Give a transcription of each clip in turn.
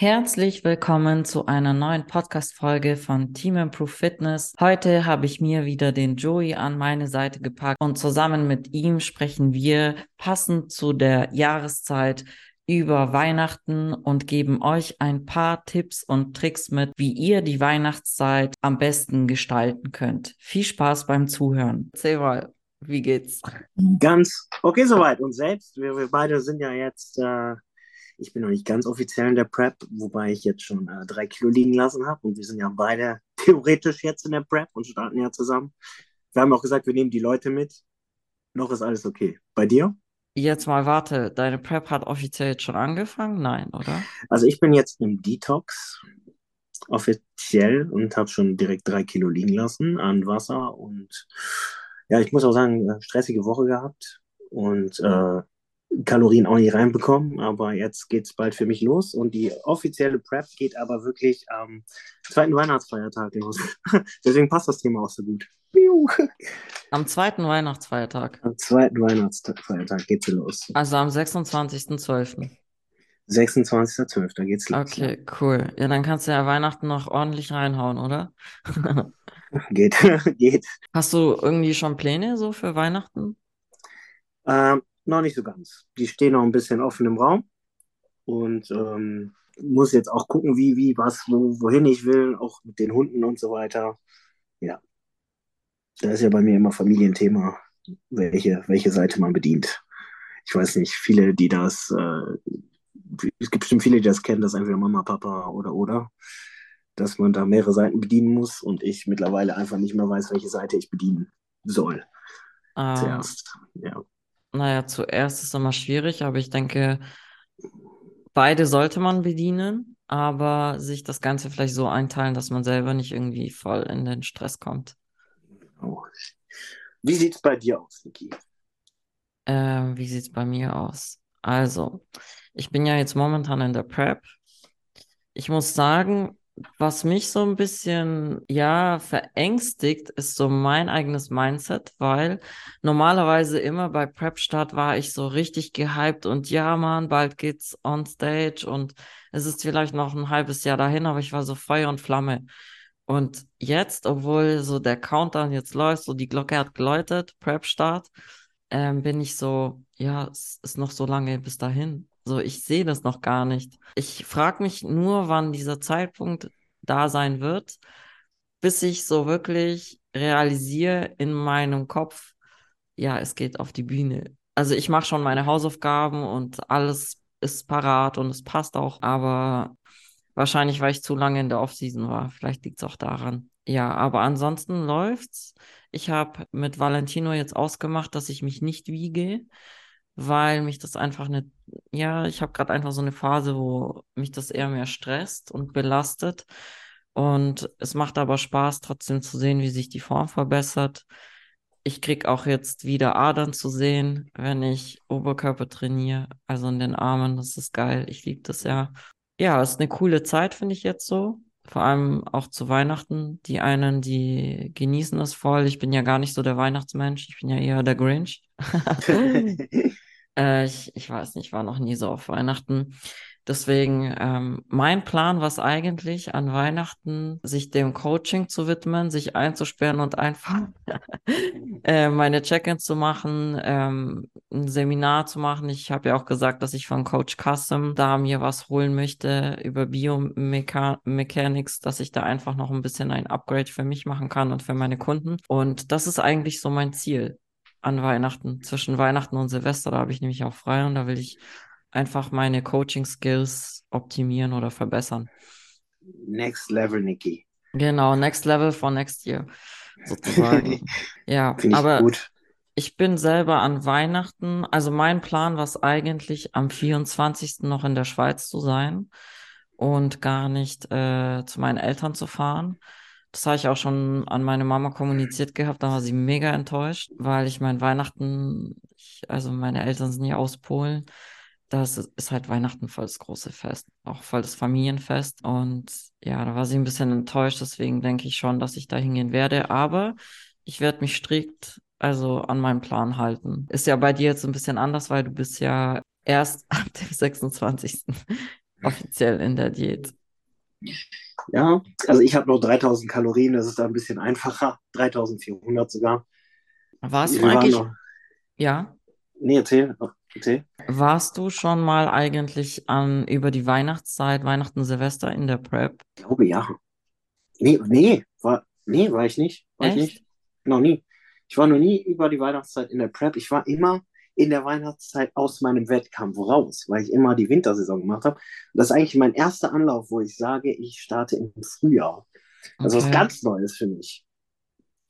Herzlich willkommen zu einer neuen Podcast-Folge von Team Improve Fitness. Heute habe ich mir wieder den Joey an meine Seite gepackt und zusammen mit ihm sprechen wir passend zu der Jahreszeit über Weihnachten und geben euch ein paar Tipps und Tricks mit, wie ihr die Weihnachtszeit am besten gestalten könnt. Viel Spaß beim Zuhören. Erzähl mal, wie geht's? Ganz okay soweit. Und selbst, wir, wir beide sind ja jetzt äh ich bin noch nicht ganz offiziell in der Prep, wobei ich jetzt schon äh, drei Kilo liegen lassen habe. Und wir sind ja beide theoretisch jetzt in der Prep und starten ja zusammen. Wir haben auch gesagt, wir nehmen die Leute mit. Noch ist alles okay. Bei dir? Jetzt mal warte, deine Prep hat offiziell jetzt schon angefangen? Nein, oder? Also ich bin jetzt im Detox offiziell und habe schon direkt drei Kilo liegen lassen an Wasser. Und ja, ich muss auch sagen, äh, stressige Woche gehabt. Und äh, Kalorien auch nicht reinbekommen, aber jetzt geht es bald für mich los und die offizielle Prep geht aber wirklich am zweiten Weihnachtsfeiertag los. Deswegen passt das Thema auch so gut. Am zweiten Weihnachtsfeiertag. Am zweiten Weihnachtsfeiertag geht sie los. Also am 26.12. 26.12. Da geht's los. Okay, cool. Ja, dann kannst du ja Weihnachten noch ordentlich reinhauen, oder? geht, geht. Hast du irgendwie schon Pläne so für Weihnachten? Ähm, noch nicht so ganz. Die stehen noch ein bisschen offen im Raum und ähm, muss jetzt auch gucken, wie, wie, was, wo, wohin ich will, auch mit den Hunden und so weiter. Ja, da ist ja bei mir immer Familienthema, welche, welche Seite man bedient. Ich weiß nicht, viele, die das, äh, es gibt bestimmt viele, die das kennen, dass entweder Mama, Papa oder oder, dass man da mehrere Seiten bedienen muss und ich mittlerweile einfach nicht mehr weiß, welche Seite ich bedienen soll. Ah. Zuerst, ja. Naja, zuerst ist es immer schwierig, aber ich denke, beide sollte man bedienen, aber sich das Ganze vielleicht so einteilen, dass man selber nicht irgendwie voll in den Stress kommt. Oh. Wie sieht es bei dir aus, Niki? Ähm, wie sieht es bei mir aus? Also, ich bin ja jetzt momentan in der Prep. Ich muss sagen, was mich so ein bisschen, ja, verängstigt, ist so mein eigenes Mindset, weil normalerweise immer bei Prep-Start war ich so richtig gehypt und ja, Mann, bald geht's on stage und es ist vielleicht noch ein halbes Jahr dahin, aber ich war so Feuer und Flamme. Und jetzt, obwohl so der Countdown jetzt läuft, so die Glocke hat geläutet, Prep-Start, ähm, bin ich so, ja, es ist noch so lange bis dahin. So, ich sehe das noch gar nicht. Ich frage mich nur, wann dieser Zeitpunkt da sein wird, bis ich so wirklich realisiere in meinem Kopf, ja, es geht auf die Bühne. Also ich mache schon meine Hausaufgaben und alles ist parat und es passt auch, aber wahrscheinlich, weil ich zu lange in der Offseason war. Vielleicht liegt es auch daran. Ja, aber ansonsten läuft's. Ich habe mit Valentino jetzt ausgemacht, dass ich mich nicht wiege weil mich das einfach nicht, ja, ich habe gerade einfach so eine Phase, wo mich das eher mehr stresst und belastet. Und es macht aber Spaß, trotzdem zu sehen, wie sich die Form verbessert. Ich krieg auch jetzt wieder Adern zu sehen, wenn ich Oberkörper trainiere, also in den Armen. Das ist geil. Ich liebe das ja. Ja, es ist eine coole Zeit, finde ich jetzt so. Vor allem auch zu Weihnachten. Die einen, die genießen es voll. Ich bin ja gar nicht so der Weihnachtsmensch. Ich bin ja eher der Grinch. Äh, ich, ich weiß nicht, war noch nie so auf Weihnachten. Deswegen, ähm, mein Plan war es eigentlich, an Weihnachten sich dem Coaching zu widmen, sich einzusperren und einfach äh, meine Check-ins zu machen, ähm, ein Seminar zu machen. Ich habe ja auch gesagt, dass ich von Coach Custom da mir was holen möchte über Biomechanics, dass ich da einfach noch ein bisschen ein Upgrade für mich machen kann und für meine Kunden. Und das ist eigentlich so mein Ziel an Weihnachten. Zwischen Weihnachten und Silvester, da habe ich nämlich auch frei und da will ich einfach meine Coaching-Skills optimieren oder verbessern. Next Level, Niki. Genau, Next Level for Next Year, sozusagen. ja, ich aber gut. ich bin selber an Weihnachten, also mein Plan war es eigentlich, am 24. noch in der Schweiz zu sein und gar nicht äh, zu meinen Eltern zu fahren. Das habe ich auch schon an meine Mama kommuniziert gehabt, da war sie mega enttäuscht, weil ich mein Weihnachten, ich, also meine Eltern sind ja aus Polen, das ist halt Weihnachten voll das große Fest, auch voll das Familienfest. Und ja, da war sie ein bisschen enttäuscht, deswegen denke ich schon, dass ich da hingehen werde. Aber ich werde mich strikt also an meinem Plan halten. Ist ja bei dir jetzt ein bisschen anders, weil du bist ja erst ab dem 26. offiziell in der Diät? Ja, also ich habe noch 3000 Kalorien, das ist da ein bisschen einfacher. 3400 sogar. Warst du eigentlich, noch. ja, Nee, erzähl. Erzähl. warst du schon mal eigentlich an über die Weihnachtszeit, Weihnachten, Silvester in der Prep? Ich glaube ja. Nee, nee, war, nee, war ich nicht. War ich Echt? nicht. Noch nie. Ich war noch nie über die Weihnachtszeit in der Prep. Ich war immer in der Weihnachtszeit aus meinem Wettkampf raus, weil ich immer die Wintersaison gemacht habe. Das ist eigentlich mein erster Anlauf, wo ich sage, ich starte im Frühjahr. Also was Okay. ganz Neues für mich.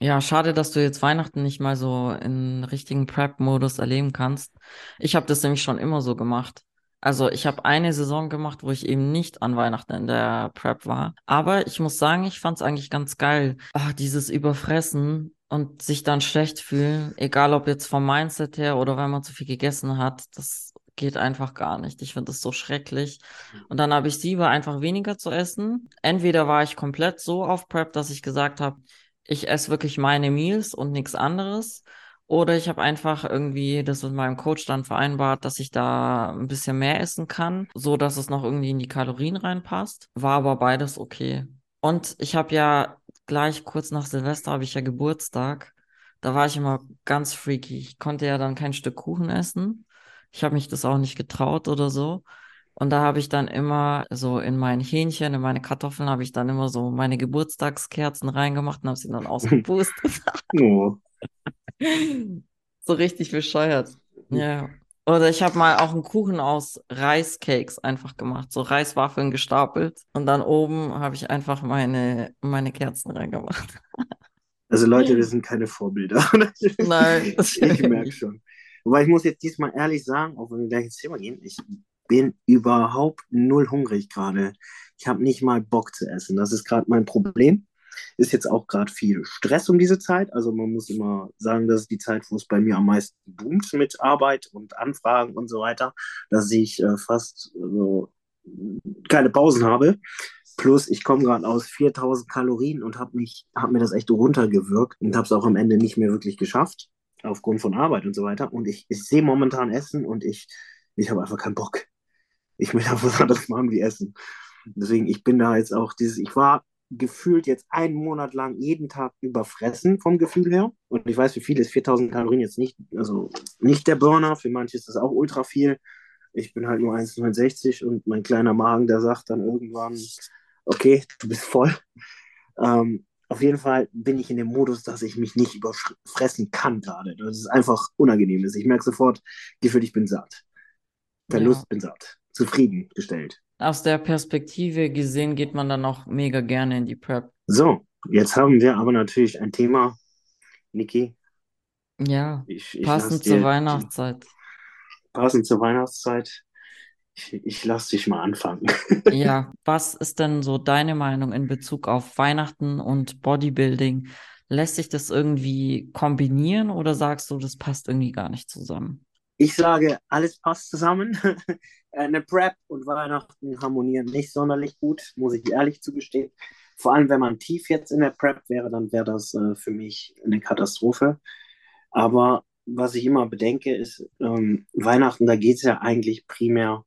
Ja, schade, dass du jetzt Weihnachten nicht mal so in richtigen Prep-Modus erleben kannst. Ich habe das nämlich schon immer so gemacht. Also ich habe eine Saison gemacht, wo ich eben nicht an Weihnachten in der Prep war. Aber ich muss sagen, ich fand es eigentlich ganz geil. Ah, dieses Überfressen und sich dann schlecht fühlen, egal ob jetzt vom Mindset her oder wenn man zu viel gegessen hat, das geht einfach gar nicht. Ich finde das so schrecklich. Und dann habe ich lieber einfach weniger zu essen. Entweder war ich komplett so auf Prep, dass ich gesagt habe, ich esse wirklich meine Meals und nichts anderes. Oder ich habe einfach irgendwie das mit meinem Coach dann vereinbart, dass ich da ein bisschen mehr essen kann, so dass es noch irgendwie in die Kalorien reinpasst. War aber beides okay. Und ich habe ja gleich kurz nach Silvester habe ich ja Geburtstag. Da war ich immer ganz freaky. Ich konnte ja dann kein Stück Kuchen essen. Ich habe mich das auch nicht getraut oder so. Und da habe ich dann immer so in mein Hähnchen, in meine Kartoffeln, habe ich dann immer so meine Geburtstagskerzen reingemacht und habe sie dann ausgepustet. Oh. So richtig bescheuert. Ja. Oder ich habe mal auch einen Kuchen aus Reiscakes einfach gemacht, so Reiswaffeln gestapelt. Und dann oben habe ich einfach meine, meine Kerzen reingemacht. Also Leute, wir sind keine Vorbilder. Nein, das Ich merke schon. Wobei ich muss jetzt diesmal ehrlich sagen, auch wenn wir gleich ins Thema gehen, ich bin überhaupt null hungrig gerade. Ich habe nicht mal Bock zu essen. Das ist gerade mein Problem. Ist jetzt auch gerade viel Stress um diese Zeit. Also man muss immer sagen, das ist die Zeit, wo es bei mir am meisten boomt mit Arbeit und Anfragen und so weiter, dass ich äh, fast äh, keine Pausen habe. Plus, ich komme gerade aus 4000 Kalorien und habe habe mir das echt runtergewirkt und habe es auch am Ende nicht mehr wirklich geschafft, aufgrund von Arbeit und so weiter. Und ich, ich sehe momentan Essen und ich, ich habe einfach keinen Bock. Ich will einfach was anderes machen wie Essen. Deswegen, ich bin da jetzt auch dieses, ich war gefühlt jetzt einen Monat lang jeden Tag überfressen vom Gefühl her. Und ich weiß, für viele ist 4000 Kalorien jetzt nicht, also nicht der Burner. Für manche ist das auch ultra viel. Ich bin halt nur 1,69 und mein kleiner Magen, der sagt dann irgendwann, okay, du bist voll. Ähm, auf jeden Fall bin ich in dem Modus, dass ich mich nicht überfressen kann gerade. Das ist einfach unangenehm. Ich merke sofort, Gefühl, ich bin satt. Verlust, Ja. bin satt. Zufriedengestellt. Aus der Perspektive gesehen geht man dann auch mega gerne in die Prep. So, jetzt haben wir aber natürlich ein Thema. Niki, Ja, ich, ich passend zur Weihnachtszeit. passend zur Weihnachtszeit. Ich, ich lasse dich mal anfangen. Ja, was ist denn so deine Meinung in Bezug auf Weihnachten und Bodybuilding? Lässt sich das irgendwie kombinieren oder sagst du, das passt irgendwie gar nicht zusammen? Ich sage, alles passt zusammen. Eine Prep und Weihnachten harmonieren nicht sonderlich gut, muss ich ehrlich zugestehen. Vor allem, wenn man tief jetzt in der Prep wäre, dann wäre das äh, für mich eine Katastrophe. Aber was ich immer bedenke, ist, ähm, Weihnachten, da geht es ja eigentlich primär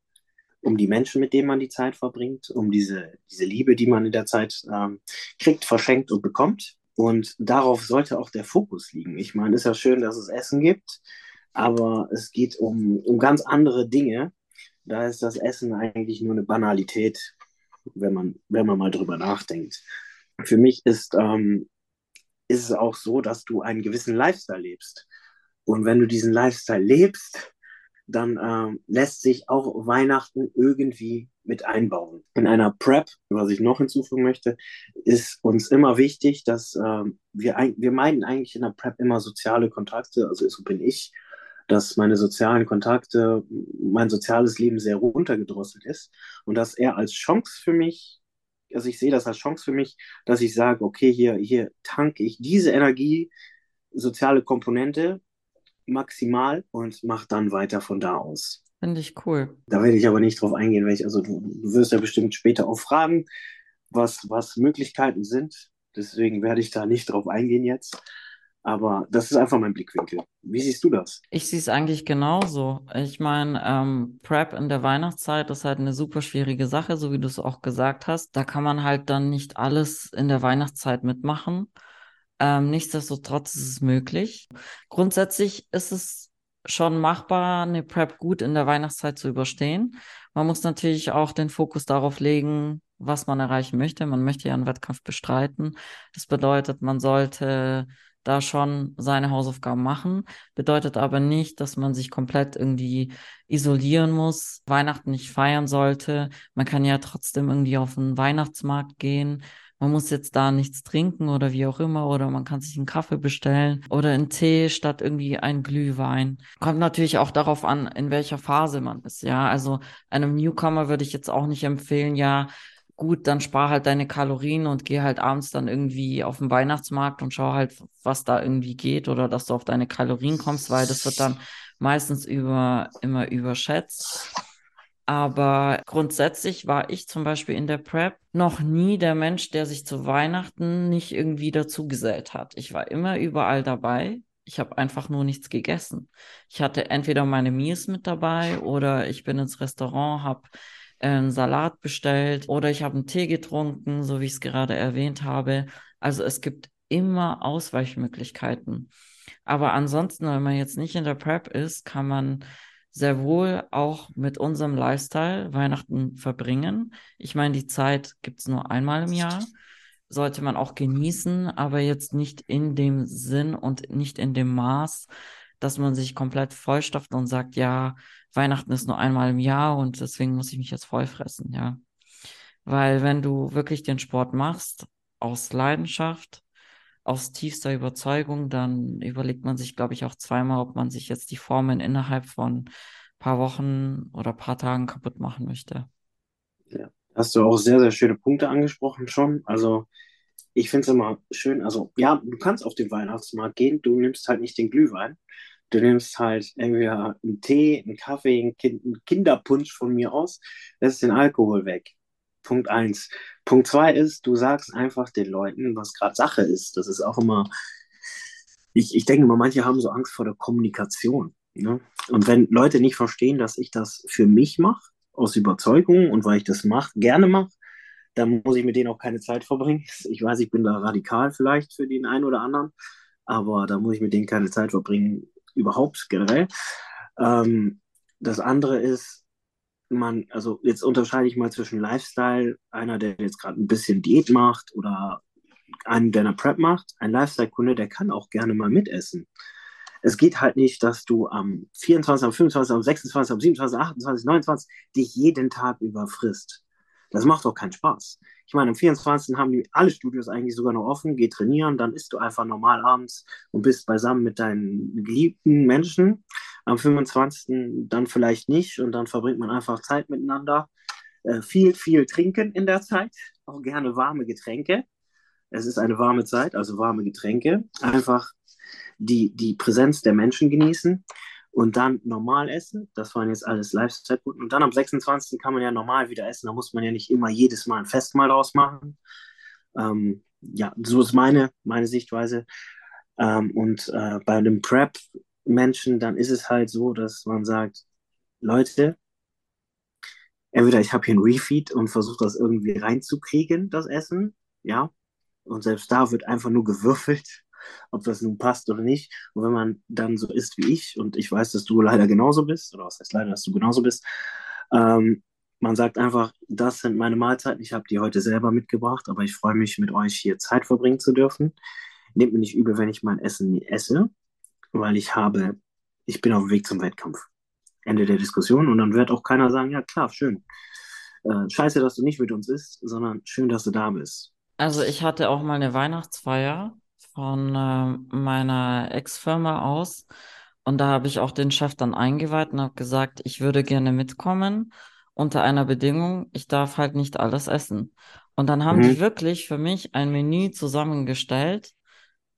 um die Menschen, mit denen man die Zeit verbringt, um diese, diese Liebe, die man in der Zeit ähm, kriegt, verschenkt und bekommt. Und darauf sollte auch der Fokus liegen. Ich meine, ist ja schön, dass es Essen gibt, aber es geht um, um ganz andere Dinge. Da ist das Essen eigentlich nur eine Banalität, wenn man, wenn man mal drüber nachdenkt. Für mich ist, ähm, ist es auch so, dass du einen gewissen Lifestyle lebst. Und wenn du diesen Lifestyle lebst, dann ähm, lässt sich auch Weihnachten irgendwie mit einbauen. In einer Prep, was ich noch hinzufügen möchte, ist uns immer wichtig, dass ähm, wir, wir meinen eigentlich in der Prep immer soziale Kontakte, also so bin ich, dass meine sozialen Kontakte, mein soziales Leben sehr runtergedrosselt ist und dass er als Chance für mich, also ich sehe das als Chance für mich, dass ich sage, okay, hier, hier tanke ich diese Energie, soziale Komponente maximal und mache dann weiter von da aus. Finde ich cool. Da werde ich aber nicht drauf eingehen, weil ich, also du, du wirst ja bestimmt später auch fragen, was, was Möglichkeiten sind. Deswegen werde ich da nicht drauf eingehen jetzt. Aber das ist einfach mein Blickwinkel. Wie siehst du das? Ich sehe es eigentlich genauso. Ich meine, ähm, Prep in der Weihnachtszeit ist halt eine super schwierige Sache, so wie du es auch gesagt hast. Da kann man halt dann nicht alles in der Weihnachtszeit mitmachen. Ähm, nichtsdestotrotz ist es möglich. Grundsätzlich ist es schon machbar, eine Prep gut in der Weihnachtszeit zu überstehen. Man muss natürlich auch den Fokus darauf legen, was man erreichen möchte. Man möchte ja einen Wettkampf bestreiten. Das bedeutet, man sollte da schon seine Hausaufgaben machen. Bedeutet aber nicht, dass man sich komplett irgendwie isolieren muss, Weihnachten nicht feiern sollte. Man kann ja trotzdem irgendwie auf den Weihnachtsmarkt gehen. Man muss jetzt da nichts trinken oder wie auch immer, oder man kann sich einen Kaffee bestellen oder einen Tee statt irgendwie ein Glühwein. Kommt natürlich auch darauf an, in welcher Phase man ist. Ja, also einem Newcomer würde ich jetzt auch nicht empfehlen, ja, gut, dann spar halt deine Kalorien und geh halt abends dann irgendwie auf den Weihnachtsmarkt und schau halt, was da irgendwie geht oder dass du auf deine Kalorien kommst, weil das wird dann meistens über, immer überschätzt. Aber grundsätzlich war ich zum Beispiel in der Prep noch nie der Mensch, der sich zu Weihnachten nicht irgendwie dazugesellt hat. Ich war immer überall dabei. Ich habe einfach nur nichts gegessen. Ich hatte entweder meine Meals mit dabei oder ich bin ins Restaurant, habe einen Salat bestellt oder ich habe einen Tee getrunken, so wie ich es gerade erwähnt habe. Also es gibt immer Ausweichmöglichkeiten. Aber ansonsten, wenn man jetzt nicht in der Prep ist, kann man sehr wohl auch mit unserem Lifestyle Weihnachten verbringen. Ich meine, die Zeit gibt es nur einmal im Jahr. Sollte man auch genießen, aber jetzt nicht in dem Sinn und nicht in dem Maß, dass man sich komplett vollstopft und sagt, ja, Weihnachten ist nur einmal im Jahr und deswegen muss ich mich jetzt vollfressen, ja. Weil wenn du wirklich den Sport machst, aus Leidenschaft, aus tiefster Überzeugung, dann überlegt man sich, glaube ich, auch zweimal, ob man sich jetzt die Formen innerhalb von paar Wochen oder paar Tagen kaputt machen möchte. Ja, hast du auch sehr, sehr schöne Punkte angesprochen schon. Also ich finde es immer schön, also ja, du kannst auf den Weihnachtsmarkt gehen, du nimmst halt nicht den Glühwein, Du nimmst halt entweder einen Tee, einen Kaffee, einen, kind, einen Kinderpunsch von mir aus, lässt den Alkohol weg. Punkt eins. Punkt zwei ist, du sagst einfach den Leuten, was gerade Sache ist. Das ist auch immer, ich, ich denke immer, manche haben so Angst vor der Kommunikation. Ne? Und wenn Leute nicht verstehen, dass ich das für mich mache, aus Überzeugung und weil ich das mache, gerne mache, dann muss ich mit denen auch keine Zeit verbringen. Ich weiß, ich bin da radikal vielleicht für den einen oder anderen, aber da muss ich mit denen keine Zeit verbringen, überhaupt generell. Ähm, das andere ist, man, also jetzt unterscheide ich mal zwischen Lifestyle, einer, der jetzt gerade ein bisschen Diät macht oder einen, der eine Prep macht. Ein Lifestyle-Kunde, der kann auch gerne mal mitessen. Es geht halt nicht, dass du am 24., am 25., am 26., am 27., 28., 29 dich jeden Tag überfrisst. Das macht doch keinen Spaß. Ich meine, am 24. haben die alle Studios eigentlich sogar noch offen, geh trainieren, dann isst du einfach normal abends und bist beisammen mit deinen geliebten Menschen. Am 25. dann vielleicht nicht und dann verbringt man einfach Zeit miteinander. Äh, viel, viel trinken in der Zeit, auch gerne warme Getränke. Es ist eine warme Zeit, also warme Getränke. Einfach die, die Präsenz der Menschen genießen und dann normal essen. Das waren jetzt alles Lifestyle-Kunden. Und dann am 26. kann man ja normal wieder essen. Da muss man ja nicht immer jedes Mal ein Festmahl draus machen. Ähm, ja, so ist meine, meine Sichtweise. Ähm, und äh, bei einem Prep-Menschen, dann ist es halt so, dass man sagt, Leute, entweder ich habe hier ein Refeed und versuche das irgendwie reinzukriegen, das Essen, ja, und selbst da wird einfach nur gewürfelt ob das nun passt oder nicht. Und wenn man dann so ist wie ich, und ich weiß, dass du leider genauso bist, oder was heißt leider, dass du genauso bist, ähm, man sagt einfach, das sind meine Mahlzeiten, ich habe die heute selber mitgebracht, aber ich freue mich, mit euch hier Zeit verbringen zu dürfen. Nehmt mir nicht übel, wenn ich mein Essen nie esse, weil ich habe, ich bin auf dem Weg zum Wettkampf. Ende der Diskussion und dann wird auch keiner sagen, ja klar, schön. Äh, scheiße, dass du nicht mit uns isst, sondern schön, dass du da bist. Also ich hatte auch mal eine Weihnachtsfeier von äh, meiner Ex-Firma aus. Und da habe ich auch den Chef dann eingeweiht und habe gesagt, ich würde gerne mitkommen unter einer Bedingung, ich darf halt nicht alles essen. Und dann haben mhm. die wirklich für mich ein Menü zusammengestellt,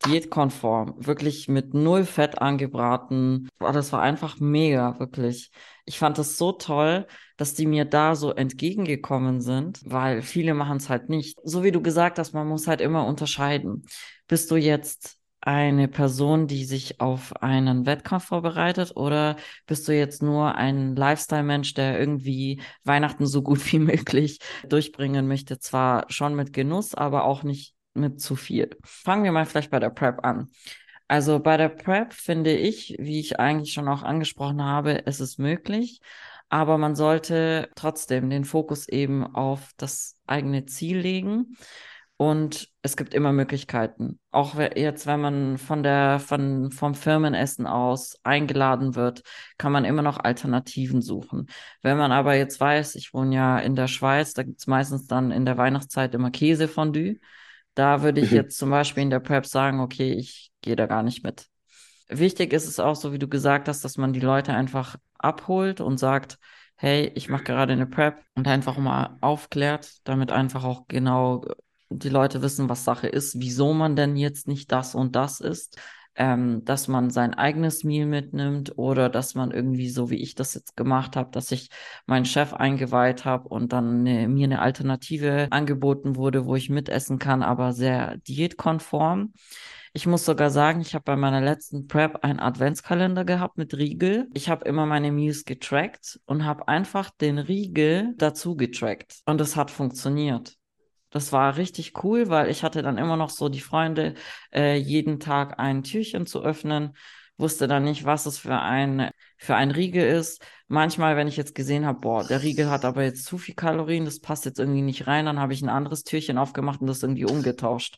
diätkonform, wirklich mit null Fett angebraten. Boah, das war einfach mega, wirklich. Ich fand es so toll, dass die mir da so entgegengekommen sind, weil viele machen es halt nicht. So wie du gesagt hast, man muss halt immer unterscheiden. Bist du jetzt eine Person, die sich auf einen Wettkampf vorbereitet oder bist du jetzt nur ein Lifestyle-Mensch, der irgendwie Weihnachten so gut wie möglich durchbringen möchte? Zwar schon mit Genuss, aber auch nicht mit zu viel. Fangen wir mal vielleicht bei der Prep an. Also bei der Prep finde ich, wie ich eigentlich schon auch angesprochen habe, es ist möglich, aber man sollte trotzdem den Fokus eben auf das eigene Ziel legen. Und es gibt immer Möglichkeiten. Auch jetzt, wenn man von der, von, vom Firmenessen aus eingeladen wird, kann man immer noch Alternativen suchen. Wenn man aber jetzt weiß, ich wohne ja in der Schweiz, da gibt es meistens dann in der Weihnachtszeit immer Käsefondue. Da würde ich mhm. jetzt zum Beispiel in der Prep sagen, okay, ich gehe da gar nicht mit. Wichtig ist es auch, so wie du gesagt hast, dass man die Leute einfach abholt und sagt, hey, ich mache gerade eine Prep und einfach mal aufklärt, damit einfach auch genau die Leute wissen, was Sache ist, wieso man denn jetzt nicht das und das ist, ähm, dass man sein eigenes Meal mitnimmt oder dass man irgendwie so wie ich das jetzt gemacht habe, dass ich meinen Chef eingeweiht habe und dann eine, mir eine Alternative angeboten wurde, wo ich mitessen kann, aber sehr diätkonform. Ich muss sogar sagen, ich habe bei meiner letzten Prep einen Adventskalender gehabt mit Riegel. Ich habe immer meine Meals getrackt und habe einfach den Riegel dazu getrackt. Und es hat funktioniert. Das war richtig cool, weil ich hatte dann immer noch so die Freunde, äh, jeden Tag ein Türchen zu öffnen, wusste dann nicht, was es für ein, für ein Riegel ist. Manchmal, wenn ich jetzt gesehen habe, boah, der Riegel hat aber jetzt zu viel Kalorien, das passt jetzt irgendwie nicht rein, dann habe ich ein anderes Türchen aufgemacht und das irgendwie umgetauscht.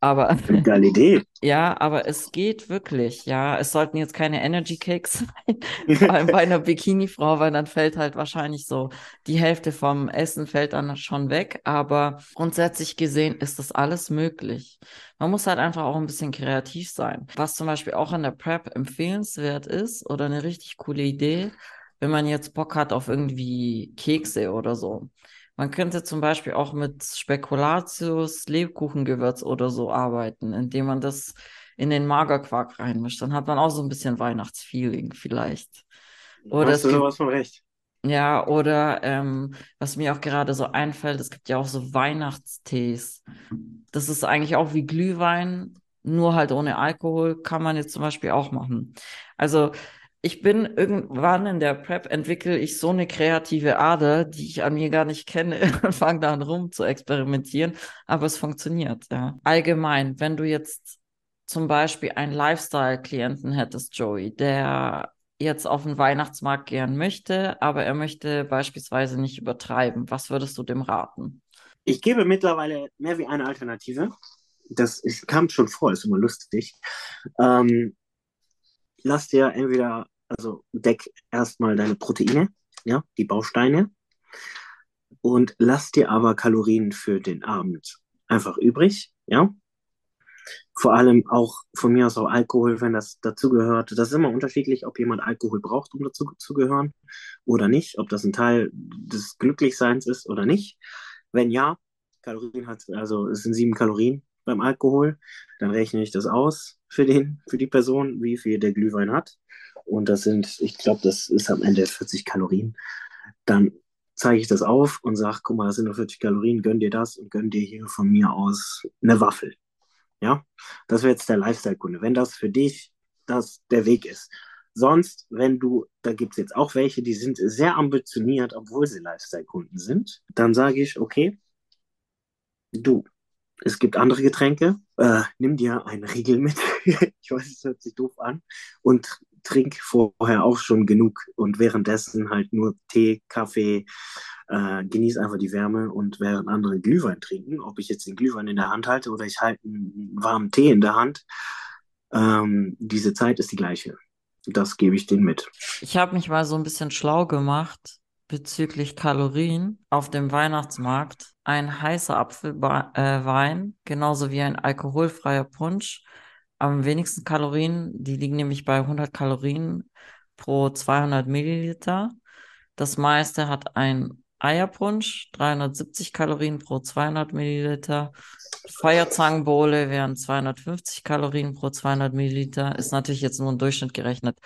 Aber geile Idee. Ja, aber es geht wirklich. Ja, es sollten jetzt keine Energy Cakes sein, vor allem bei einer Bikini-Frau, weil dann fällt halt wahrscheinlich so die Hälfte vom Essen fällt dann schon weg. Aber grundsätzlich gesehen ist das alles möglich. Man muss halt einfach auch ein bisschen kreativ sein. Was zum Beispiel auch in der Prep empfehlenswert ist oder eine richtig coole Idee, wenn man jetzt Bock hat auf irgendwie Kekse oder so. Man könnte zum Beispiel auch mit Spekulatius, Lebkuchengewürz oder so arbeiten, indem man das in den Magerquark reinmischt. Dann hat man auch so ein bisschen Weihnachtsfeeling vielleicht. Oder Hast du sowas von recht? Ja, oder ähm, was mir auch gerade so einfällt, es gibt ja auch so Weihnachtstees. Das ist eigentlich auch wie Glühwein, nur halt ohne Alkohol, kann man jetzt zum Beispiel auch machen. Also ich bin irgendwann in der Prep entwickle ich so eine kreative Ader, die ich an mir gar nicht kenne und fange dann rum zu experimentieren, aber es funktioniert, ja. Allgemein, wenn du jetzt zum Beispiel einen Lifestyle-Klienten hättest, Joey, der jetzt auf den Weihnachtsmarkt gehen möchte, aber er möchte beispielsweise nicht übertreiben, was würdest du dem raten? Ich gebe mittlerweile mehr wie eine Alternative. Das ist, kam schon vor, ist immer lustig. Ähm, lass dir entweder, also deck erstmal deine Proteine, ja, die Bausteine, und lass dir aber Kalorien für den Abend einfach übrig, ja. Vor allem auch von mir aus auch Alkohol, wenn das dazugehört. Das ist immer unterschiedlich, ob jemand Alkohol braucht, um dazu zu gehören oder nicht, ob das ein Teil des Glücklichseins ist oder nicht. Wenn ja, Kalorien hat, also es sind sieben Kalorien, beim Alkohol. Dann rechne ich das aus für, den, für die Person, wie viel der Glühwein hat. Und das sind, ich glaube, das ist am Ende 40 Kalorien. Dann zeige ich das auf und sage, guck mal, das sind nur 40 Kalorien, gönn dir das und gönn dir hier von mir aus eine Waffel. Ja, das wäre jetzt der Lifestyle-Kunde. Wenn das für dich das der Weg ist. Sonst, wenn du, da gibt es jetzt auch welche, die sind sehr ambitioniert, obwohl sie Lifestyle-Kunden sind, dann sage ich, okay, du, es gibt andere Getränke. Äh, nimm dir einen Riegel mit. ich weiß, es hört sich doof an. Und trink vorher auch schon genug. Und währenddessen halt nur Tee, Kaffee. Äh, genieß einfach die Wärme und während andere Glühwein trinken, ob ich jetzt den Glühwein in der Hand halte oder ich halte einen warmen Tee in der Hand, ähm, diese Zeit ist die gleiche. Das gebe ich denen mit. Ich habe mich mal so ein bisschen schlau gemacht bezüglich Kalorien auf dem Weihnachtsmarkt ein heißer Apfelwein, äh, genauso wie ein alkoholfreier Punsch, am wenigsten Kalorien. Die liegen nämlich bei 100 Kalorien pro 200 Milliliter. Das meiste hat ein Eierpunsch, 370 Kalorien pro 200 Milliliter. Feuerzangenbowle wären 250 Kalorien pro 200 Milliliter. Ist natürlich jetzt nur ein Durchschnitt gerechnet.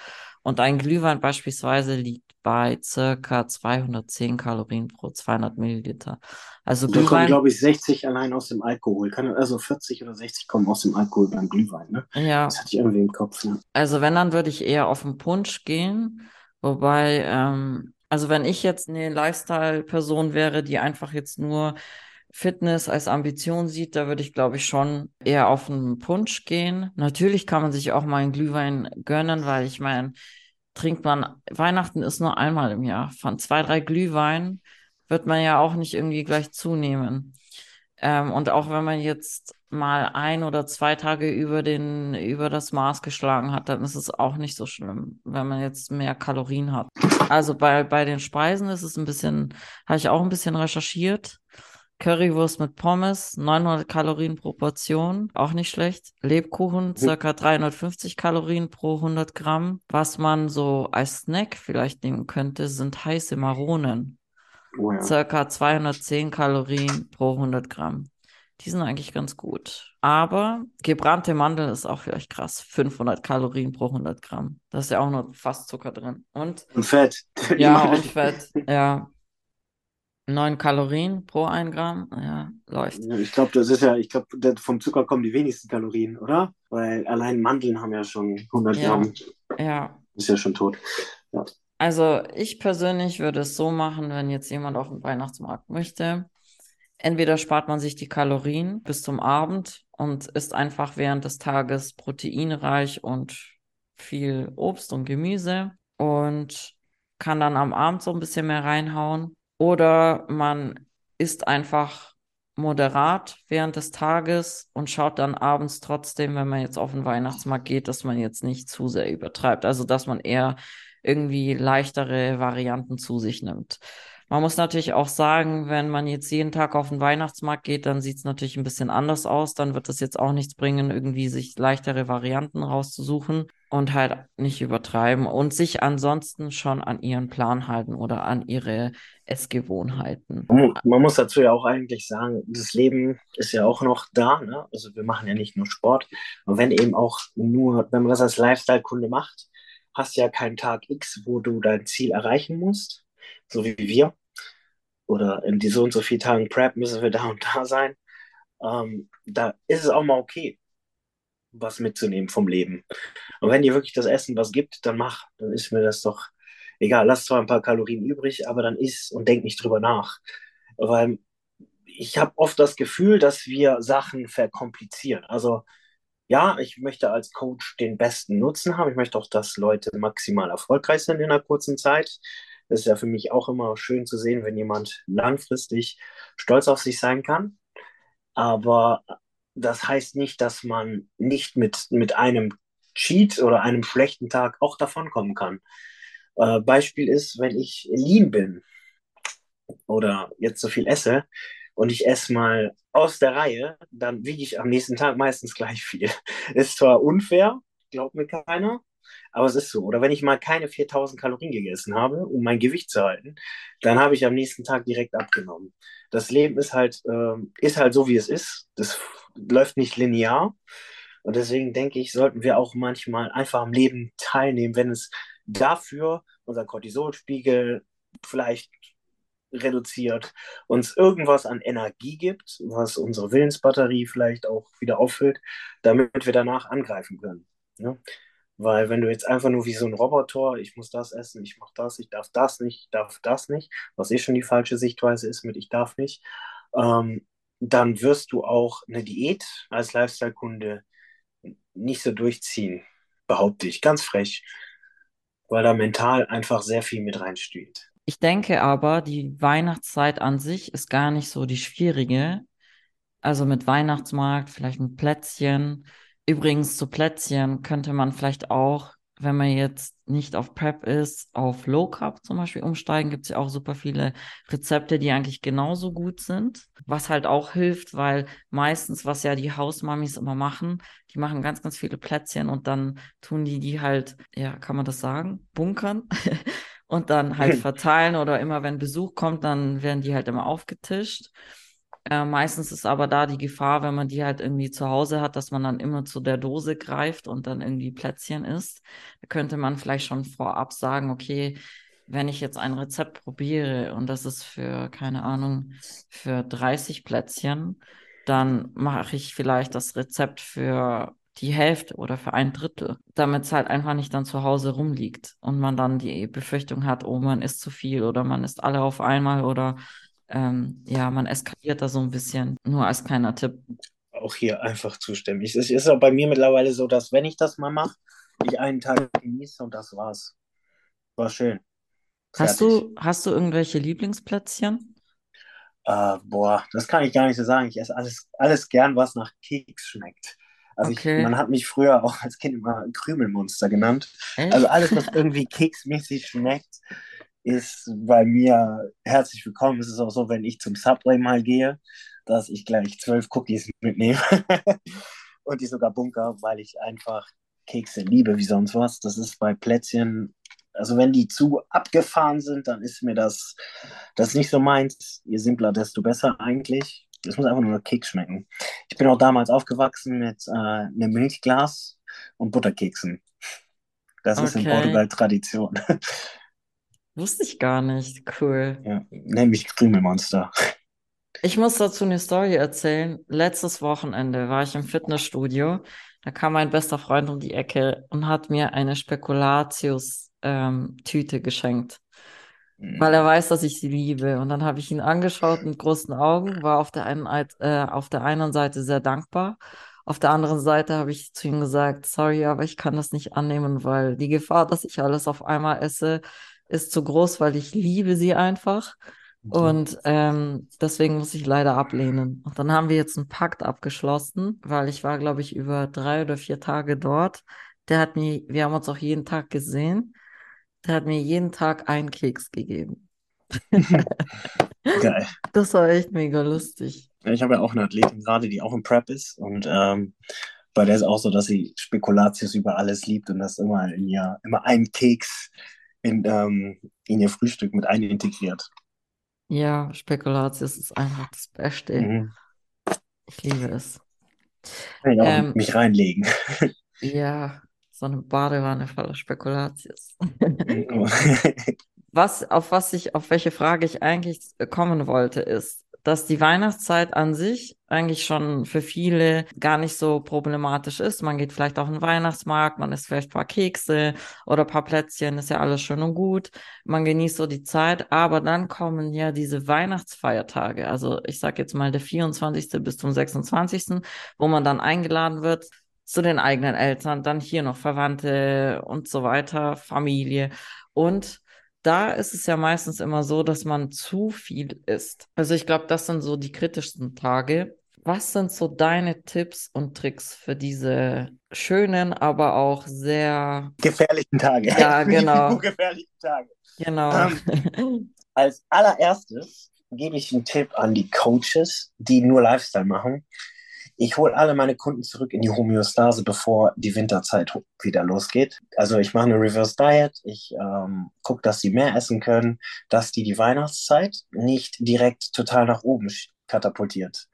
Und ein Glühwein beispielsweise liegt bei circa 210 Kalorien pro 200 Milliliter. Also Da kommen, Glühwein, glaube ich, 60 allein aus dem Alkohol. Kann, also 40 oder 60 kommen aus dem Alkohol beim Glühwein, ne? ja, Das hatte ich irgendwie im Kopf, ne? also wenn, dann würde ich eher auf den Punsch gehen. Wobei, ähm, also wenn ich jetzt eine Lifestyle-Person wäre, die einfach jetzt nur Fitness als Ambition sieht, da würde ich, glaube ich, schon eher auf einen Punsch gehen. Natürlich kann man sich auch mal einen Glühwein gönnen, weil ich meine, trinkt man, Weihnachten ist nur einmal im Jahr. Von zwei, drei Glühwein wird man ja auch nicht irgendwie gleich zunehmen. Ähm, und auch wenn man jetzt mal ein oder zwei Tage über den, über das Maß geschlagen hat, dann ist es auch nicht so schlimm, wenn man jetzt mehr Kalorien hat. Also bei, bei den Speisen ist es ein bisschen, habe ich auch ein bisschen recherchiert. Currywurst mit Pommes, 900 Kalorien pro Portion, auch nicht schlecht. Lebkuchen, circa 350 Kalorien pro 100 Gramm. Was man so als Snack vielleicht nehmen könnte, sind heiße Maronen, Oh ja. circa 210 Kalorien pro 100 Gramm. Die sind eigentlich ganz gut. Aber gebrannte Mandeln ist auch vielleicht krass. 500 Kalorien pro 100 Gramm. Da ist ja auch nur fast Zucker drin. Und Und Fett. Ja, Mandeln. und Fett. Ja. 9 Kalorien pro 1 Gramm. Ja, läuft. Ich glaube, das ist ja, ich glaube, vom Zucker kommen die wenigsten Kalorien, oder? Weil allein Mandeln haben ja schon 100 Ja. Gramm. Ja. Ist ja schon tot. Ja. Also ich persönlich würde es so machen, wenn jetzt jemand auf den Weihnachtsmarkt möchte. Entweder spart man sich die Kalorien bis zum Abend und isst einfach während des Tages proteinreich und viel Obst und Gemüse und kann dann am Abend so ein bisschen mehr reinhauen. Oder man isst einfach moderat während des Tages und schaut dann abends trotzdem, wenn man jetzt auf den Weihnachtsmarkt geht, dass man jetzt nicht zu sehr übertreibt. Also dass man eher irgendwie leichtere Varianten zu sich nimmt. Man muss natürlich auch sagen, wenn man jetzt jeden Tag auf den Weihnachtsmarkt geht, dann sieht es natürlich ein bisschen anders aus. Dann wird es jetzt auch nichts bringen, irgendwie sich leichtere Varianten rauszusuchen und halt nicht übertreiben und sich ansonsten schon an ihren Plan halten oder an ihre Essgewohnheiten. Man mu- man muss dazu ja auch eigentlich sagen, das Leben ist ja auch noch da, ne? Also wir machen ja nicht nur Sport. Und wenn eben auch nur, wenn man das als Lifestyle-Kunde macht, hast du ja keinen Tag X, wo du dein Ziel erreichen musst, so wie wir. Oder in die so und so vielen Tagen Prep müssen wir da und da sein. Ähm, da ist es auch mal okay, was mitzunehmen vom Leben. Und wenn dir wirklich das Essen was gibt, dann mach. Dann ist mir das doch egal. Lass zwar ein paar Kalorien übrig, aber dann iss und denk nicht drüber nach. Weil ich habe oft das Gefühl, dass wir Sachen verkomplizieren. Also ja, ich möchte als Coach den besten Nutzen haben. Ich möchte auch, dass Leute maximal erfolgreich sind in einer kurzen Zeit. Das ist ja für mich auch immer schön zu sehen, wenn jemand langfristig stolz auf sich sein kann. Aber das heißt nicht, dass man nicht mit, mit einem Cheat oder einem schlechten Tag auch davonkommen kann. Äh, Beispiel ist, wenn ich lean bin oder jetzt so viel esse und ich esse mal aus der Reihe, dann wiege ich am nächsten Tag meistens gleich viel. Ist zwar unfair, glaubt mir keiner, aber es ist so. Oder wenn ich mal keine 4000 Kalorien gegessen habe, um mein Gewicht zu halten, dann habe ich am nächsten Tag direkt abgenommen. Das Leben ist halt, ähm, ist halt so, wie es ist. Das läuft nicht linear. Und deswegen denke ich, sollten wir auch manchmal einfach am Leben teilnehmen, wenn es dafür unser Cortisolspiegel vielleicht reduziert, uns irgendwas an Energie gibt, was unsere Willensbatterie vielleicht auch wieder auffüllt, damit wir danach angreifen können. Ne? Weil wenn du jetzt einfach nur wie so ein Roboter, ich muss das essen, ich mache das, ich darf das nicht, ich darf das nicht, was eh schon die falsche Sichtweise ist mit ich darf nicht, ähm, dann wirst du auch eine Diät als Lifestyle-Kunde nicht so durchziehen, behaupte ich, ganz frech, weil da mental einfach sehr viel mit reinspielt. Ich denke aber, die Weihnachtszeit an sich ist gar nicht so die schwierige. Also mit Weihnachtsmarkt, vielleicht mit Plätzchen. Übrigens zu Plätzchen könnte man vielleicht auch, wenn man jetzt nicht auf Prep ist, auf Low Carb zum Beispiel umsteigen. Gibt es ja auch super viele Rezepte, die eigentlich genauso gut sind. Was halt auch hilft, weil meistens, was ja die Hausmamis immer machen, die machen ganz, ganz viele Plätzchen und dann tun die die halt, ja, kann man das sagen, bunkern und dann halt verteilen oder immer wenn Besuch kommt, dann werden die halt immer aufgetischt. Äh, meistens ist aber da die Gefahr, wenn man die halt irgendwie zu Hause hat, dass man dann immer zu der Dose greift und dann irgendwie Plätzchen isst. Da könnte man vielleicht schon vorab sagen, okay, wenn ich jetzt ein Rezept probiere und das ist für, keine Ahnung, für 30 Plätzchen, dann mache ich vielleicht das Rezept für die Hälfte oder für ein Drittel, damit es halt einfach nicht dann zu Hause rumliegt und man dann die Befürchtung hat, oh, man isst zu viel oder man isst alle auf einmal oder ähm, ja, man eskaliert da so ein bisschen. Nur als kleiner Tipp. Auch hier einfach zustimmen. Es ist auch bei mir mittlerweile so, dass wenn ich das mal mache, ich einen Tag genieße und das war's. War schön. Hast du, hast du irgendwelche Lieblingsplätzchen? Uh, boah, das kann ich gar nicht so sagen. Ich esse alles, alles gern, was nach Keks schmeckt. Also okay. ich, man hat mich früher auch als Kind immer Krümelmonster genannt. Echt? Also alles, was irgendwie keksmäßig schmeckt, ist bei mir herzlich willkommen. Es ist auch so, wenn ich zum Subway mal gehe, dass ich gleich zwölf Cookies mitnehme und die sogar bunker, weil ich einfach Kekse liebe wie sonst was. Das ist bei Plätzchen, also wenn die zu abgefahren sind, dann ist mir das, das nicht so meins. Je simpler, desto besser eigentlich. Es muss einfach nur Keks schmecken. Ich bin auch damals aufgewachsen mit äh, einem Milchglas und Butterkeksen. Das okay. ist in Portugal Tradition. Wusste ich gar nicht. Cool. Ja, nämlich Krümelmonster. Ich muss dazu eine Story erzählen. Letztes Wochenende war ich im Fitnessstudio. Da kam mein bester Freund um die Ecke und hat mir eine Spekulatius-Tüte ähm, geschenkt weil er weiß, dass ich sie liebe. Und dann habe ich ihn angeschaut mit großen Augen, war auf der einen, äh, auf der einen Seite sehr dankbar. Auf der anderen Seite habe ich zu ihm gesagt, sorry, aber ich kann das nicht annehmen, weil die Gefahr, dass ich alles auf einmal esse, ist zu groß, weil ich liebe sie einfach. Und ähm, deswegen muss ich leider ablehnen. Und dann haben wir jetzt einen Pakt abgeschlossen, weil ich war, glaube ich, über drei oder vier Tage dort. Der hat mir, wir haben uns auch jeden Tag gesehen. Der hat mir jeden Tag einen Keks gegeben. Geil. Das war echt mega lustig. Ich habe ja auch eine Athletin gerade, die auch im Prep ist. Und ähm, bei der ist auch so, dass sie Spekulatius über alles liebt und das immer in ihr, immer einen Keks in, ähm, in ihr Frühstück mit ein integriert. Ja, Spekulatius ist einfach das Beste. Mhm. Ich liebe es. Kann ich auch ähm, mich reinlegen. Ja, so eine Badewanne voller Spekulatius. was, auf was ich, auf welche Frage ich eigentlich kommen wollte, ist, dass die Weihnachtszeit an sich eigentlich schon für viele gar nicht so problematisch ist. Man geht vielleicht auf den Weihnachtsmarkt, man isst vielleicht ein paar Kekse oder ein paar Plätzchen, ist ja alles schön und gut. Man genießt so die Zeit, aber dann kommen ja diese Weihnachtsfeiertage. Also ich sage jetzt mal der 24. bis zum 26., wo man dann eingeladen wird zu den eigenen Eltern, dann hier noch Verwandte und so weiter, Familie. Und da ist es ja meistens immer so, dass man zu viel isst. Also ich glaube, das sind so die kritischsten Tage. Was sind so deine Tipps und Tricks für diese schönen, aber auch sehr gefährlichen Tage? Ja, genau. gefährlichen Tage. Genau. Ähm, als allererstes gebe ich einen Tipp an die Coaches, die nur Lifestyle machen ich hole alle meine Kunden zurück in die Homöostase, bevor die Winterzeit wieder losgeht. Also ich mache eine Reverse Diet, ich ähm, gucke, dass sie mehr essen können, dass die die Weihnachtszeit nicht direkt total nach oben katapultiert.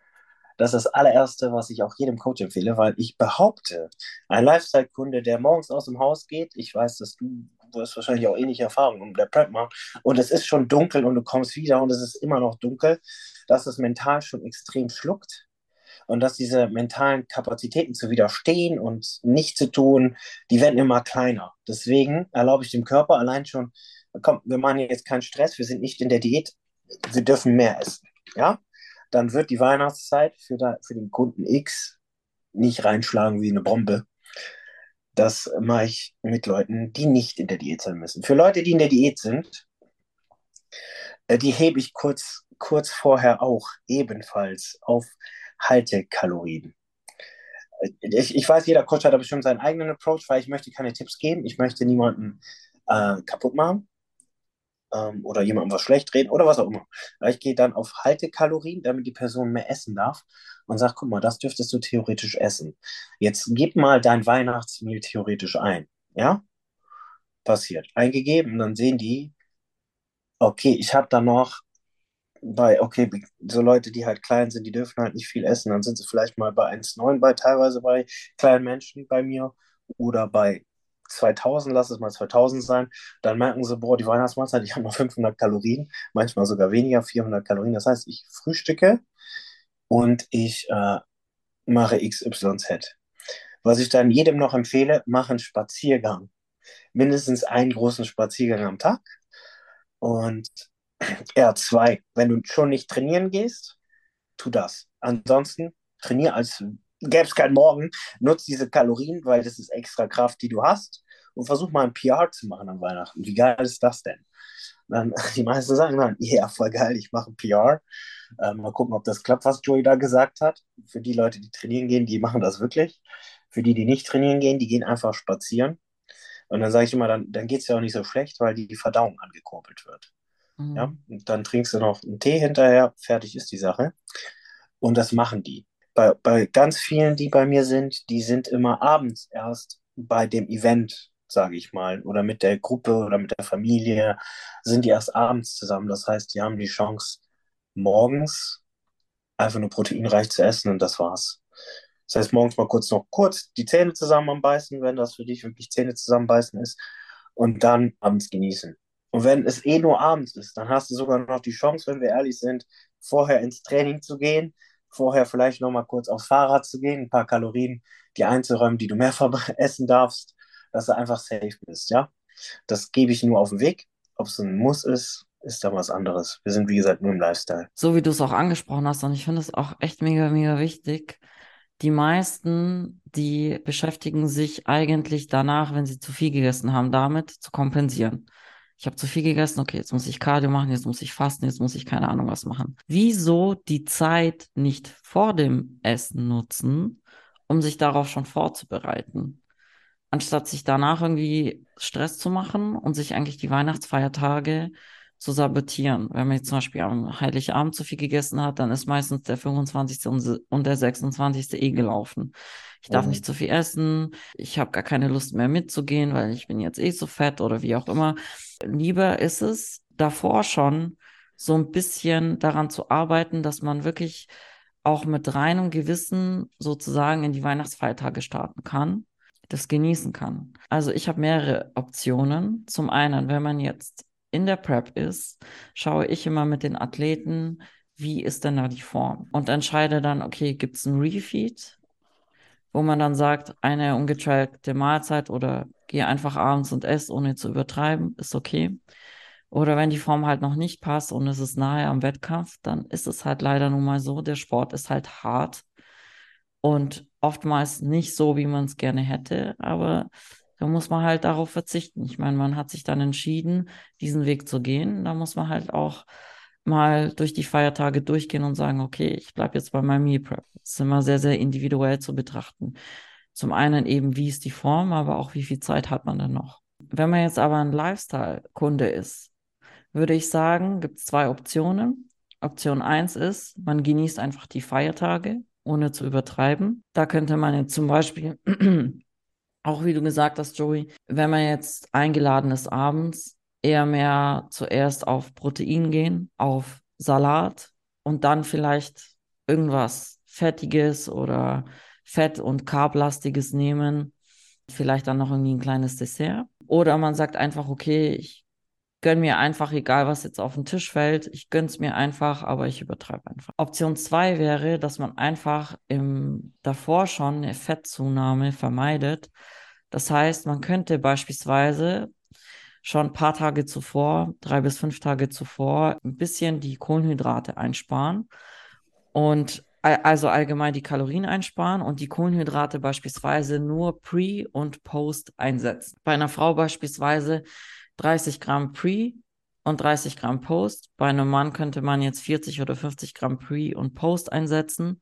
Das ist das allererste, was ich auch jedem Coach empfehle, weil ich behaupte, ein Lifestyle-Kunde, der morgens aus dem Haus geht, ich weiß, dass du, du hast wahrscheinlich auch ähnliche Erfahrungen um der Prep macht, und es ist schon dunkel und du kommst wieder und es ist immer noch dunkel, dass es mental schon extrem schluckt und dass diese mentalen Kapazitäten zu widerstehen und nicht zu tun, die werden immer kleiner. Deswegen erlaube ich dem Körper allein schon, komm, wir machen jetzt keinen Stress, wir sind nicht in der Diät, wir dürfen mehr essen. Ja? Dann wird die Weihnachtszeit für, da, für den Kunden X nicht reinschlagen wie eine Bombe. Das mache ich mit Leuten, die nicht in der Diät sein müssen. Für Leute, die in der Diät sind, äh, die hebe ich kurz, kurz vorher auch ebenfalls auf Haltekalorien. Ich, ich weiß, jeder Coach hat da bestimmt seinen eigenen Approach, weil ich möchte keine Tipps geben. Ich möchte niemanden äh, kaputt machen ähm, oder jemandem was schlecht reden oder was auch immer. Ich gehe dann auf Haltekalorien, damit die Person mehr essen darf und sage, guck mal, das dürftest du theoretisch essen. Jetzt gib mal dein Weihnachtsmehl theoretisch ein. Ja? Passiert. Eingegeben, dann sehen die, okay, ich habe da noch bei, okay, so Leute, die halt klein sind, die dürfen halt nicht viel essen, dann sind sie vielleicht mal bei 1,9 bei teilweise bei kleinen Menschen bei mir oder bei 2000, lass es mal 2000 sein, dann merken sie, boah, die Weihnachtsmahlzeit, ich habe noch 500 Kalorien, manchmal sogar weniger, 400 Kalorien. Das heißt, ich frühstücke und ich äh, mache XYZ. Was ich dann jedem noch empfehle, mach einen Spaziergang. Mindestens einen großen Spaziergang am Tag. Und ja, zwei. Wenn du schon nicht trainieren gehst, tu das. Ansonsten trainier als gäbe es keinen Morgen. Nutz diese Kalorien, weil das ist extra Kraft, die du hast. Und versuch mal ein PR zu machen an Weihnachten. Wie geil ist das denn? Dann, die meisten sagen dann, ja, yeah, voll geil, ich mache ein PR. Ähm, mal gucken, ob das klappt, was Joey da gesagt hat. Für die Leute, die trainieren gehen, die machen das wirklich. Für die, die nicht trainieren gehen, die gehen einfach spazieren. Und dann sage ich immer, dann, dann geht es ja auch nicht so schlecht, weil die Verdauung angekurbelt wird. Mhm. Ja? Und dann trinkst du noch einen Tee hinterher, fertig ist die Sache. Und das machen die. Bei, bei ganz vielen, die bei mir sind, die sind immer abends erst bei dem Event, sage ich mal, oder mit der Gruppe oder mit der Familie, sind die erst abends zusammen. Das heißt, die haben die Chance, morgens einfach nur proteinreich zu essen und das war's. Das heißt, morgens mal kurz noch kurz die Zähne zusammenbeißen, wenn das für dich wirklich Zähne zusammenbeißen ist, und dann abends genießen. Und wenn es eh nur abends ist, dann hast du sogar noch die Chance, wenn wir ehrlich sind, vorher ins Training zu gehen, vorher vielleicht noch mal kurz aufs Fahrrad zu gehen, ein paar Kalorien, die einzuräumen, die du mehr essen darfst, dass du einfach safe bist, ja. Das gebe ich nur auf den Weg. Ob es ein Muss ist, ist da was anderes. Wir sind, wie gesagt, nur im Lifestyle. So wie du es auch angesprochen hast, und ich finde es auch echt mega, mega wichtig. Die meisten, die beschäftigen sich eigentlich danach, wenn sie zu viel gegessen haben, damit zu kompensieren. Ich habe zu viel gegessen, okay, jetzt muss ich Cardio machen, jetzt muss ich fasten, jetzt muss ich keine Ahnung was machen. Wieso die Zeit nicht vor dem Essen nutzen, um sich darauf schon vorzubereiten? Anstatt sich danach irgendwie Stress zu machen und sich eigentlich die Weihnachtsfeiertage zu sabotieren. Wenn man jetzt zum Beispiel am Heiligabend zu viel gegessen hat, dann ist meistens der 25. und der 26. eh gelaufen. Ich darf mhm. nicht zu viel essen, ich habe gar keine Lust mehr mitzugehen, weil ich bin jetzt eh so fett oder wie auch immer. Lieber ist es davor schon so ein bisschen daran zu arbeiten, dass man wirklich auch mit reinem Gewissen sozusagen in die Weihnachtsfeiertage starten kann, das genießen kann. Also ich habe mehrere Optionen. Zum einen, wenn man jetzt in der Prep ist, schaue ich immer mit den Athleten, wie ist denn da die Form? Und entscheide dann, okay, gibt es ein Refeed, wo man dann sagt, eine ungetrackte Mahlzeit oder geh einfach abends und ess, ohne zu übertreiben, ist okay. Oder wenn die Form halt noch nicht passt und es ist nahe am Wettkampf, dann ist es halt leider nun mal so, der Sport ist halt hart und oftmals nicht so, wie man es gerne hätte, aber da muss man halt darauf verzichten. Ich meine, man hat sich dann entschieden, diesen Weg zu gehen. Da muss man halt auch mal durch die Feiertage durchgehen und sagen, okay, ich bleibe jetzt bei meinem Meal Prep. Das ist immer sehr, sehr individuell zu betrachten. Zum einen eben, wie ist die Form, aber auch, wie viel Zeit hat man dann noch. Wenn man jetzt aber ein Lifestyle-Kunde ist, würde ich sagen, gibt es zwei Optionen. Option 1 ist, man genießt einfach die Feiertage, ohne zu übertreiben. Da könnte man jetzt zum Beispiel auch wie du gesagt hast, Joey, wenn man jetzt eingeladen ist abends, eher mehr zuerst auf Protein gehen, auf Salat und dann vielleicht irgendwas Fettiges oder Fett- und Carblastiges nehmen. Vielleicht dann noch irgendwie ein kleines Dessert. Oder man sagt einfach, okay, ich gönn mir einfach, egal was jetzt auf den Tisch fällt, ich gönn's mir einfach, aber ich übertreibe einfach. Option zwei wäre, dass man einfach im davor schon eine Fettzunahme vermeidet. Das heißt, man könnte beispielsweise schon ein paar Tage zuvor, drei bis fünf Tage zuvor, ein bisschen die Kohlenhydrate einsparen und also allgemein die Kalorien einsparen und die Kohlenhydrate beispielsweise nur pre und post einsetzen. Bei einer Frau beispielsweise 30 Gramm Pre und 30 Gramm Post. Bei einem Mann könnte man jetzt 40 oder 50 Gramm Pre und Post einsetzen.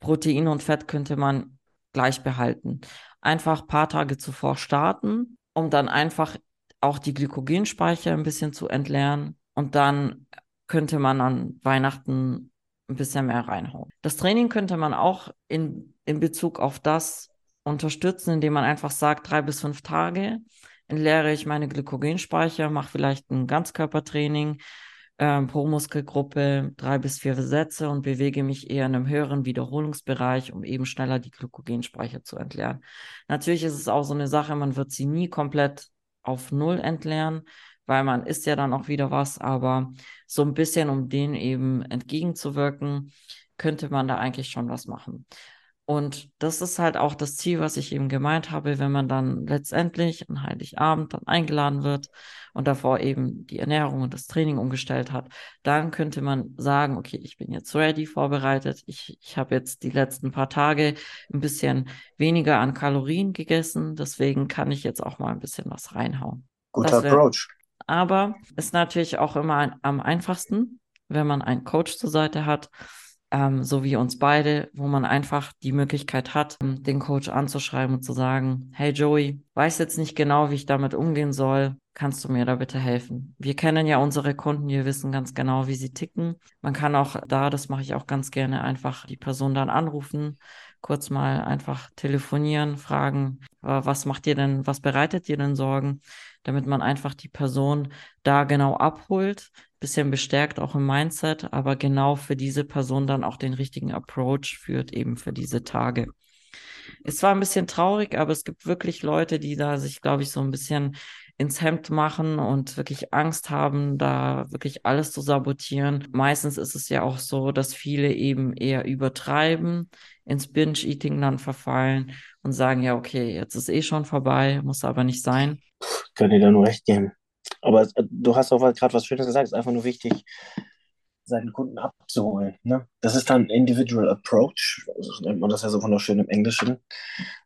Protein und Fett könnte man gleich behalten. Einfach ein paar Tage zuvor starten, um dann einfach auch die Glykogenspeicher ein bisschen zu entleeren. Und dann könnte man an Weihnachten ein bisschen mehr reinhauen. Das Training könnte man auch in, in Bezug auf das unterstützen, indem man einfach sagt, drei bis fünf Tage entleere ich meine Glykogenspeicher, mache vielleicht ein Ganzkörpertraining, ähm, pro Muskelgruppe drei bis vier Sätze und bewege mich eher in einem höheren Wiederholungsbereich, um eben schneller die Glykogenspeicher zu entleeren. Natürlich ist es auch so eine Sache, man wird sie nie komplett auf Null entleeren, weil man isst ja dann auch wieder was, aber so ein bisschen, um denen eben entgegenzuwirken, könnte man da eigentlich schon was machen. Und das ist halt auch das Ziel, was ich eben gemeint habe, wenn man dann letztendlich an Heiligabend dann eingeladen wird und davor eben die Ernährung und das Training umgestellt hat, dann könnte man sagen, okay, ich bin jetzt ready, vorbereitet. Ich, ich habe jetzt die letzten paar Tage ein bisschen weniger an Kalorien gegessen, deswegen kann ich jetzt auch mal ein bisschen was reinhauen. Guter wär, Approach. Aber ist natürlich auch immer ein, am einfachsten, wenn man einen Coach zur Seite hat ähm, so wie uns beide, wo man einfach die Möglichkeit hat, ähm, den Coach anzuschreiben und zu sagen, hey Joey, weiß jetzt nicht genau, wie ich damit umgehen soll. Kannst du mir da bitte helfen? Wir kennen ja unsere Kunden, wir wissen ganz genau, wie sie ticken. Man kann auch da, das mache ich auch ganz gerne, einfach die Person dann anrufen, kurz mal einfach telefonieren, fragen, was macht ihr denn, was bereitet ihr denn Sorgen, damit man einfach die Person da genau abholt, bisschen bestärkt auch im Mindset, aber genau für diese Person dann auch den richtigen Approach führt, eben für diese Tage. Es war ein bisschen traurig, aber es gibt wirklich Leute, die da sich, glaube ich, so ein bisschen ins Hemd machen und wirklich Angst haben, da wirklich alles zu sabotieren. Meistens ist es ja auch so, dass viele eben eher übertreiben, ins Binge-Eating dann verfallen und sagen, ja, okay, jetzt ist eh schon vorbei, muss aber nicht sein. Kann dir da nur recht geben. Aber äh, du hast auch gerade was Schönes gesagt, es ist einfach nur wichtig, seinen Kunden abzuholen. Ne? Das ist dann Individual Approach, so nennt man das ja so wunderschön im Englischen.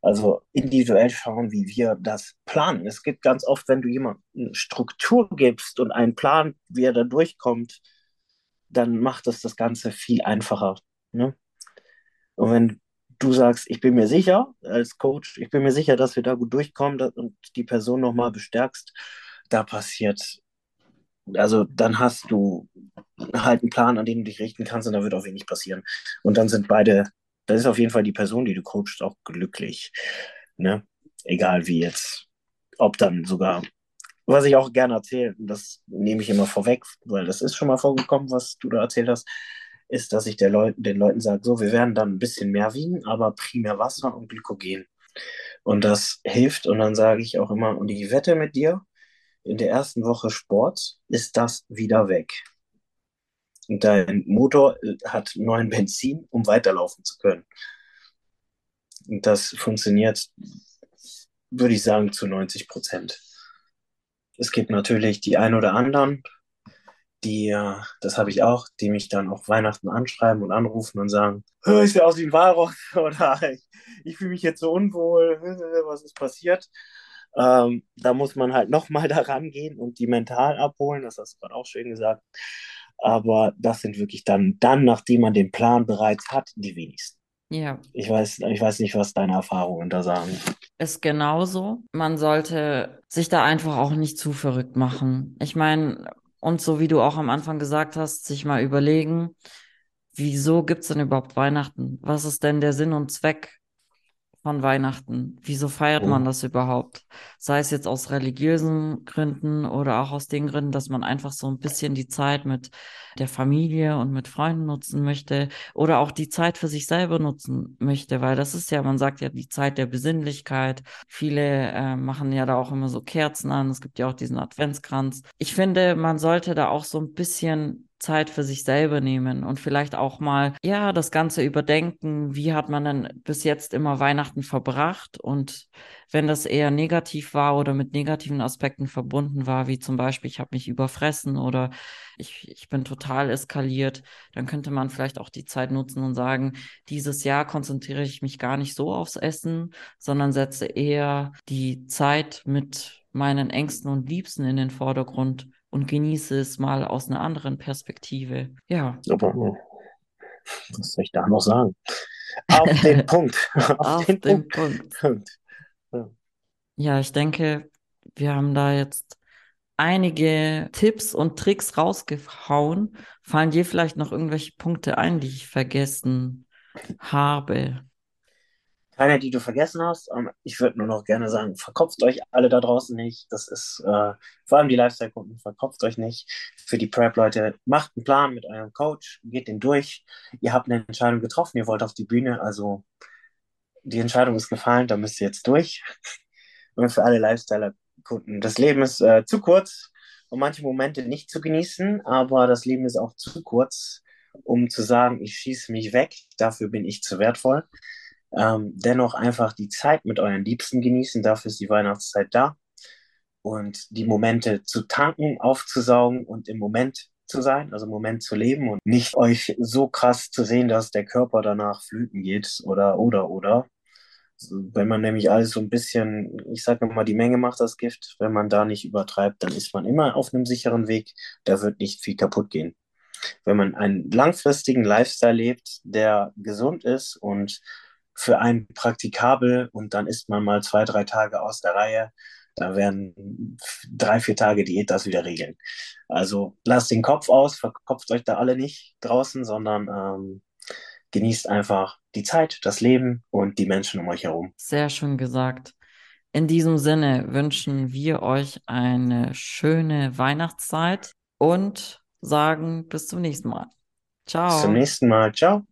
Also individuell schauen, wie wir das planen. Es gibt ganz oft, wenn du jemandem Struktur gibst und einen Plan, wie er da durchkommt, dann macht das das Ganze viel einfacher. Ne? Und wenn du sagst, ich bin mir sicher als Coach, ich bin mir sicher, dass wir da gut durchkommen und die Person nochmal bestärkst, da passiert. Also dann hast du halt einen Plan, an den du dich richten kannst und da wird auch wenig passieren. Und dann sind beide, das ist auf jeden Fall die Person, die du coachst, auch glücklich. Ne? Egal wie jetzt, ob dann sogar, was ich auch gerne erzähle, das nehme ich immer vorweg, weil das ist schon mal vorgekommen, was du da erzählt hast, ist, dass ich Leut den Leuten sage, so, wir werden dann ein bisschen mehr wiegen, aber primär Wasser und Glykogen. Und das hilft. Und dann sage ich auch immer, und ich wette mit dir, in der ersten Woche Sport ist das wieder weg. Und dein Motor äh, hat neuen Benzin, um weiterlaufen zu können. Und das funktioniert, würde ich sagen, zu 90 Prozent. Es gibt natürlich die ein oder anderen, die, das habe ich auch, die mich dann auch Weihnachten anschreiben und anrufen und sagen, ich sehe aus wie ein Walrock oder ich, ich fühle mich jetzt so unwohl, was ist passiert? Ähm, da muss man halt nochmal daran gehen und die mental abholen, das hast du gerade auch schön gesagt. Aber das sind wirklich dann, dann, nachdem man den Plan bereits hat, die wenigsten. Ja. Ich weiß, ich weiß nicht, was deine Erfahrungen da sagen. Ist genauso. Man sollte sich da einfach auch nicht zu verrückt machen. Ich meine, und so wie du auch am Anfang gesagt hast, sich mal überlegen, wieso gibt es denn überhaupt Weihnachten? Was ist denn der Sinn und Zweck von Weihnachten? Wieso feiert man das überhaupt? Sei es jetzt aus religiösen Gründen oder auch aus den Gründen, dass man einfach so ein bisschen die Zeit mit der Familie und mit Freunden nutzen möchte oder auch die Zeit für sich selber nutzen möchte, weil das ist ja, man sagt ja die Zeit der Besinnlichkeit. Viele äh, machen ja da auch immer so Kerzen an. Es gibt ja auch diesen Adventskranz. Ich finde, man sollte da auch so ein bisschen Zeit für sich selber nehmen und vielleicht auch mal, ja, das Ganze überdenken. Wie hat man denn bis jetzt immer Weihnachten verbracht? Und wenn das eher negativ war oder mit negativen Aspekten verbunden war, wie zum Beispiel, ich habe mich überfressen oder ich, ich bin total eskaliert, dann könnte man vielleicht auch die Zeit nutzen und sagen, dieses Jahr konzentriere ich mich gar nicht so aufs Essen, sondern setze eher die Zeit mit meinen Ängsten und Liebsten in den Vordergrund und genieße es mal aus einer anderen Perspektive. Ja. Aber was soll ich da noch sagen? Auf den Punkt. Auf, Auf den, den, Punkt. Punkt. Ja. ja, ich denke, wir haben da jetzt einige Tipps und Tricks rausgehauen. Fallen dir vielleicht noch irgendwelche Punkte ein, die ich vergessen habe? Keine, die du vergessen hast. Ähm, ich würde nur noch gerne sagen, verkopft euch alle da draußen nicht. Das ist äh, vor allem die Lifestyle-Kunden, verkopft euch nicht. Für die Prep-Leute, macht einen Plan mit eurem Coach, geht den durch. Ihr habt eine Entscheidung getroffen, ihr wollt auf die Bühne, also die Entscheidung ist gefallen, da müsst ihr jetzt durch. Und für alle Lifestyle-Kunden, das Leben ist äh, zu kurz, um manche Momente nicht zu genießen, aber das Leben ist auch zu kurz, um zu sagen, ich schieße mich weg, dafür bin ich zu wertvoll. Ähm, dennoch einfach die Zeit mit euren Liebsten genießen, dafür ist die Weihnachtszeit da. Und die Momente zu tanken, aufzusaugen und im Moment zu sein, also im Moment zu leben und nicht euch so krass zu sehen, dass der Körper danach flüten geht oder, oder, oder. Wenn man nämlich alles so ein bisschen, ich sage mal, die Menge macht das Gift, wenn man da nicht übertreibt, dann ist man immer auf einem sicheren Weg, da wird nicht viel kaputt gehen. Wenn man einen langfristigen Lifestyle lebt, der gesund ist und für einen praktikabel und dann ist man mal zwei, drei Tage aus der Reihe, da werden drei, vier Tage Diät das wieder regeln. Also lasst den Kopf aus, verkopft euch da alle nicht draußen, sondern ähm, genießt einfach die Zeit, das Leben und die Menschen um euch herum. Sehr schön gesagt. In diesem Sinne wünschen wir euch eine schöne Weihnachtszeit und sagen bis zum nächsten Mal. Ciao. Bis zum nächsten Mal. Ciao.